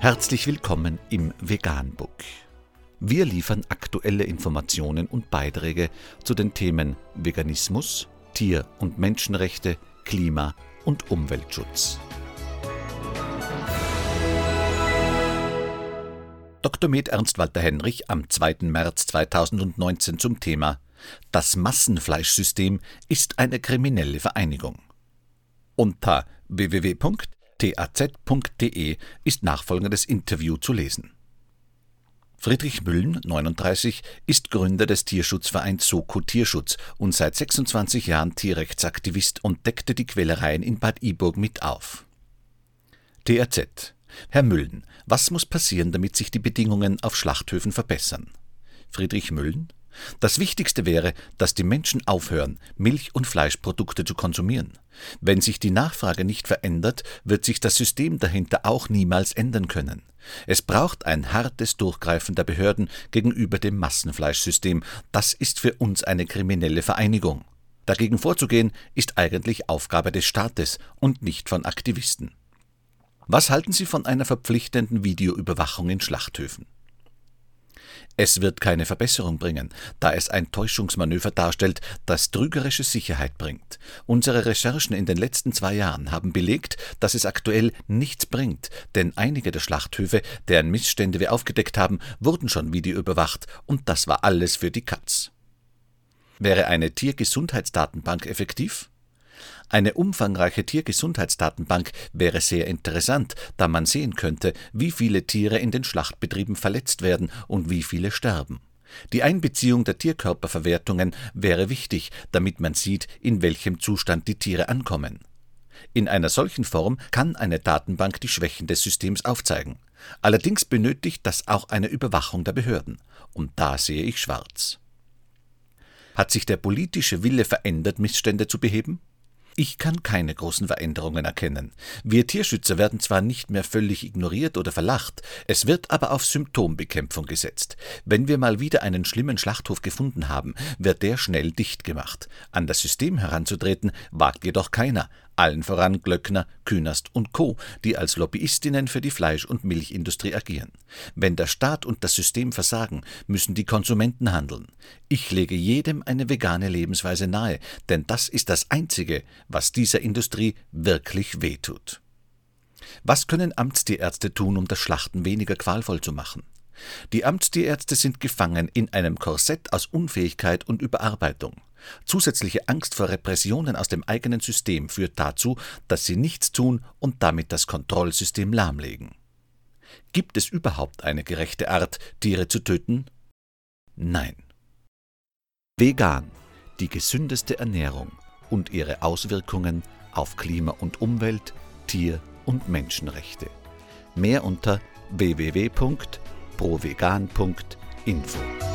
Herzlich willkommen im Veganbook. Wir liefern aktuelle Informationen und Beiträge zu den Themen Veganismus, Tier- und Menschenrechte, Klima- und Umweltschutz. Dr. Med Ernst Walter Henrich am 2. März 2019 zum Thema Das Massenfleischsystem ist eine kriminelle Vereinigung. Unter www.taz.de ist nachfolgendes Interview zu lesen. Friedrich Müllen, 39, ist Gründer des Tierschutzvereins Soko Tierschutz und seit 26 Jahren Tierrechtsaktivist und deckte die Quälereien in Bad Iburg mit auf. TRZ Herr Müllen, was muss passieren, damit sich die Bedingungen auf Schlachthöfen verbessern? Friedrich Müllen das Wichtigste wäre, dass die Menschen aufhören, Milch- und Fleischprodukte zu konsumieren. Wenn sich die Nachfrage nicht verändert, wird sich das System dahinter auch niemals ändern können. Es braucht ein hartes Durchgreifen der Behörden gegenüber dem Massenfleischsystem. Das ist für uns eine kriminelle Vereinigung. Dagegen vorzugehen, ist eigentlich Aufgabe des Staates und nicht von Aktivisten. Was halten Sie von einer verpflichtenden Videoüberwachung in Schlachthöfen? Es wird keine Verbesserung bringen, da es ein Täuschungsmanöver darstellt, das trügerische Sicherheit bringt. Unsere Recherchen in den letzten zwei Jahren haben belegt, dass es aktuell nichts bringt, denn einige der Schlachthöfe, deren Missstände wir aufgedeckt haben, wurden schon videoüberwacht und das war alles für die Katz. Wäre eine Tiergesundheitsdatenbank effektiv? Eine umfangreiche Tiergesundheitsdatenbank wäre sehr interessant, da man sehen könnte, wie viele Tiere in den Schlachtbetrieben verletzt werden und wie viele sterben. Die Einbeziehung der Tierkörperverwertungen wäre wichtig, damit man sieht, in welchem Zustand die Tiere ankommen. In einer solchen Form kann eine Datenbank die Schwächen des Systems aufzeigen. Allerdings benötigt das auch eine Überwachung der Behörden. Und da sehe ich schwarz. Hat sich der politische Wille verändert, Missstände zu beheben? Ich kann keine großen Veränderungen erkennen. Wir Tierschützer werden zwar nicht mehr völlig ignoriert oder verlacht, es wird aber auf Symptombekämpfung gesetzt. Wenn wir mal wieder einen schlimmen Schlachthof gefunden haben, wird der schnell dicht gemacht. An das System heranzutreten wagt jedoch keiner, allen voran Glöckner, Künast und Co., die als Lobbyistinnen für die Fleisch- und Milchindustrie agieren. Wenn der Staat und das System versagen, müssen die Konsumenten handeln. Ich lege jedem eine vegane Lebensweise nahe, denn das ist das Einzige, was dieser Industrie wirklich wehtut. Was können Amtstierärzte tun, um das Schlachten weniger qualvoll zu machen? Die Amtstierärzte sind gefangen in einem Korsett aus Unfähigkeit und Überarbeitung. Zusätzliche Angst vor Repressionen aus dem eigenen System führt dazu, dass sie nichts tun und damit das Kontrollsystem lahmlegen. Gibt es überhaupt eine gerechte Art, Tiere zu töten? Nein. Vegan, die gesündeste Ernährung und ihre Auswirkungen auf Klima und Umwelt, Tier- und Menschenrechte. Mehr unter www.provegan.info.